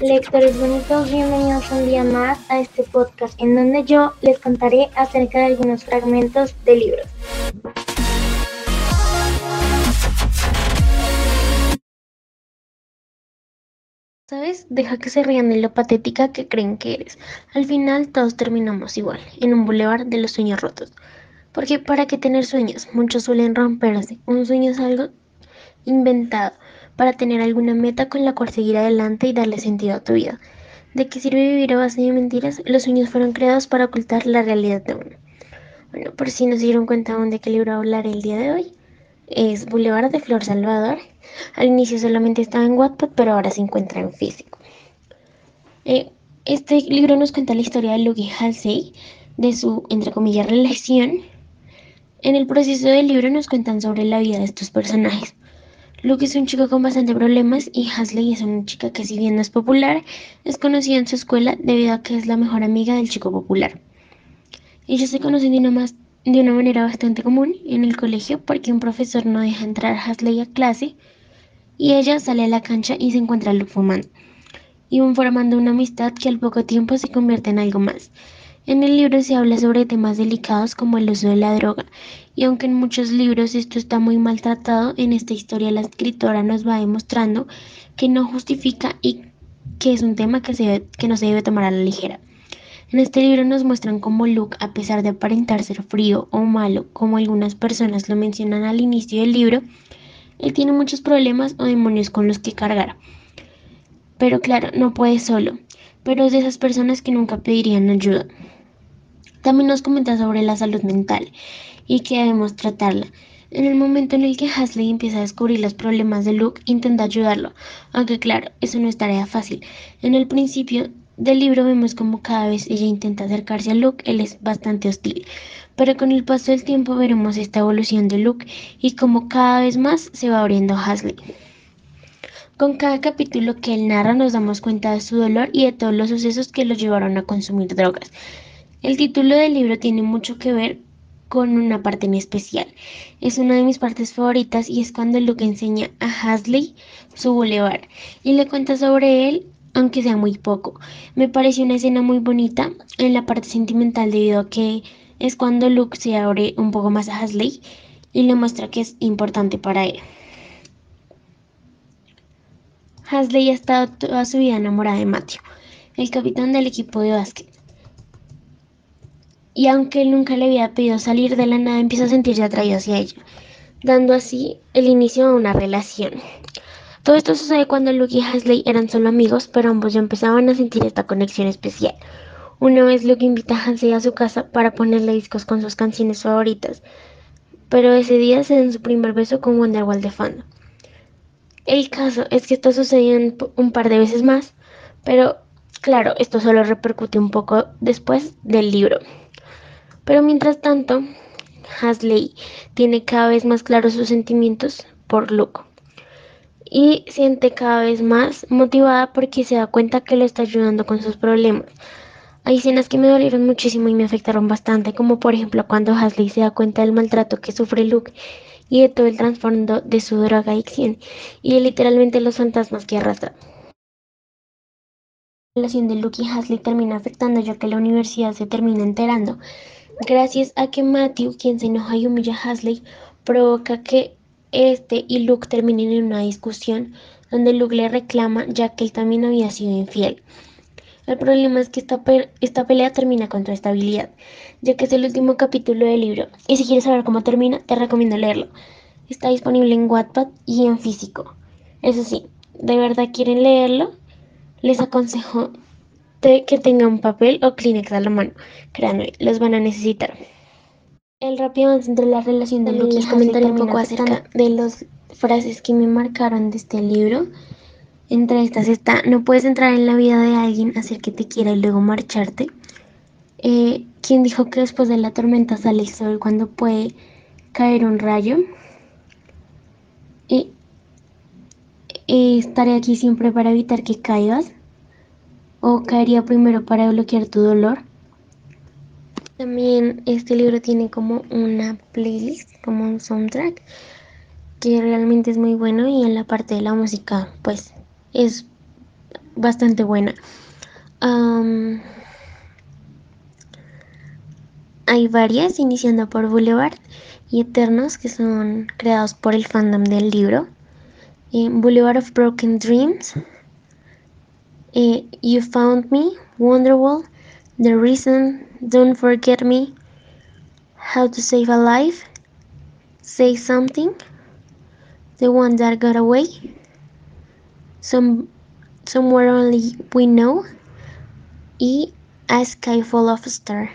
Lectores bonitos, bienvenidos un día más a este podcast en donde yo les contaré acerca de algunos fragmentos de libros. ¿Sabes? Deja que se rían de lo patética que creen que eres. Al final todos terminamos igual, en un bulevar de los sueños rotos. Porque para qué tener sueños, muchos suelen romperse. Un sueño es algo inventado para tener alguna meta con la cual seguir adelante y darle sentido a tu vida. ¿De qué sirve vivir a base de mentiras? Los sueños fueron creados para ocultar la realidad de uno. Bueno, por si no se dieron cuenta aún de qué libro hablar el día de hoy, es Boulevard de Flor Salvador. Al inicio solamente estaba en Wattpad, pero ahora se encuentra en físico. Eh, este libro nos cuenta la historia de Luke Halsey, de su, entre comillas, relación. En el proceso del libro nos cuentan sobre la vida de estos personajes. Luke es un chico con bastante problemas y Hasley es una chica que si bien no es popular, es conocida en su escuela debido a que es la mejor amiga del chico popular. Ellos se conocen de una, manera bastante común en el colegio porque un profesor no deja entrar a Hasley a clase y ella sale a la cancha y se encuentra a Luke fumando. Y formando una amistad que al poco tiempo se convierte en algo más. En el libro se habla sobre temas delicados como el uso de la droga, y aunque en muchos libros esto está muy maltratado, en esta historia la escritora nos va demostrando que no justifica y que es un tema que, se que no se debe tomar a la ligera. En este libro nos muestran cómo Luke, a pesar de aparentar ser frío o malo, como algunas personas lo mencionan al inicio del libro, él tiene muchos problemas o demonios con los que cargar. Pero claro, no puede solo, pero es de esas personas que nunca pedirían ayuda. También nos comenta sobre la salud mental y que debemos tratarla. En el momento en el que Hasley empieza a descubrir los problemas de Luke, intenta ayudarlo, aunque claro, eso no es tarea fácil. En el principio del libro vemos como cada vez ella intenta acercarse a Luke, él es bastante hostil. Pero con el paso del tiempo veremos esta evolución de Luke y como cada vez más se va abriendo Hasley. Con cada capítulo que él narra nos damos cuenta de su dolor y de todos los sucesos que lo llevaron a consumir drogas. El título del libro tiene mucho que ver con una parte en especial. Es una de mis partes favoritas y es cuando Luke enseña a Hasley su boulevard y le cuenta sobre él, aunque sea muy poco. Me pareció una escena muy bonita en la parte sentimental debido a que es cuando Luke se abre un poco más a Hasley y le muestra que es importante para él. Hasley ha estado toda su vida enamorada de Matthew, el capitán del equipo de básquet y aunque él nunca le había pedido salir de la nada, empieza a sentirse atraído hacia ella, dando así el inicio a una relación. Todo esto sucede cuando Luke y Hasley eran solo amigos, pero ambos ya empezaban a sentir esta conexión especial. Una vez Luke invita a Hasley a su casa para ponerle discos con sus canciones favoritas, pero ese día se dan su primer beso con Wonderwall de fondo. El caso es que esto sucedió un par de veces más, pero claro, esto solo repercute un poco después del libro. Pero mientras tanto, Hasley tiene cada vez más claros sus sentimientos por Luke y siente cada vez más motivada porque se da cuenta que lo está ayudando con sus problemas. Hay escenas que me dolieron muchísimo y me afectaron bastante, como por ejemplo cuando Hasley se da cuenta del maltrato que sufre Luke y de todo el trasfondo de su drogadicción y de literalmente los fantasmas que arrastra. La relación de Luke y Hasley termina afectando ya que la universidad se termina enterando gracias a que Matthew, quien se enoja y humilla a Hasley, provoca que este y Luke terminen en una discusión donde Luke le reclama ya que él también había sido infiel. El problema es que esta, esta pelea termina con tu estabilidad, ya que es el último capítulo del libro, y si quieres saber cómo termina, te recomiendo leerlo. Está disponible en Wattpad y en físico. Eso sí, de verdad quieren leerlo, les aconsejo que tenga un papel o Kleenex a la mano. Créanme, los van a necesitar. El rápido avance entre la relación de Luke y comentar un poco acerca de las frases que me marcaron de este libro. Entre estas está, no puedes entrar en la vida de alguien, hacer que te quiera y luego marcharte. Eh, ¿Quién dijo que después de la tormenta sale el sol cuando puede caer un rayo? Y, y estaré aquí siempre para evitar que caigas o caería primero para bloquear tu dolor. También este libro tiene como una playlist, como un soundtrack, que realmente es muy bueno y en la parte de la música pues es bastante buena. Hay varias, iniciando por Boulevard y Eternos, que son creados por el fandom del libro. Boulevard of Broken Dreams, Eh, you Found Me, Wonderwall, The Reason, Don't Forget Me, How to Save a Life, Say Something, The One That Got Away, Some, Somewhere Only We Know. Y A Sky Full of Stars.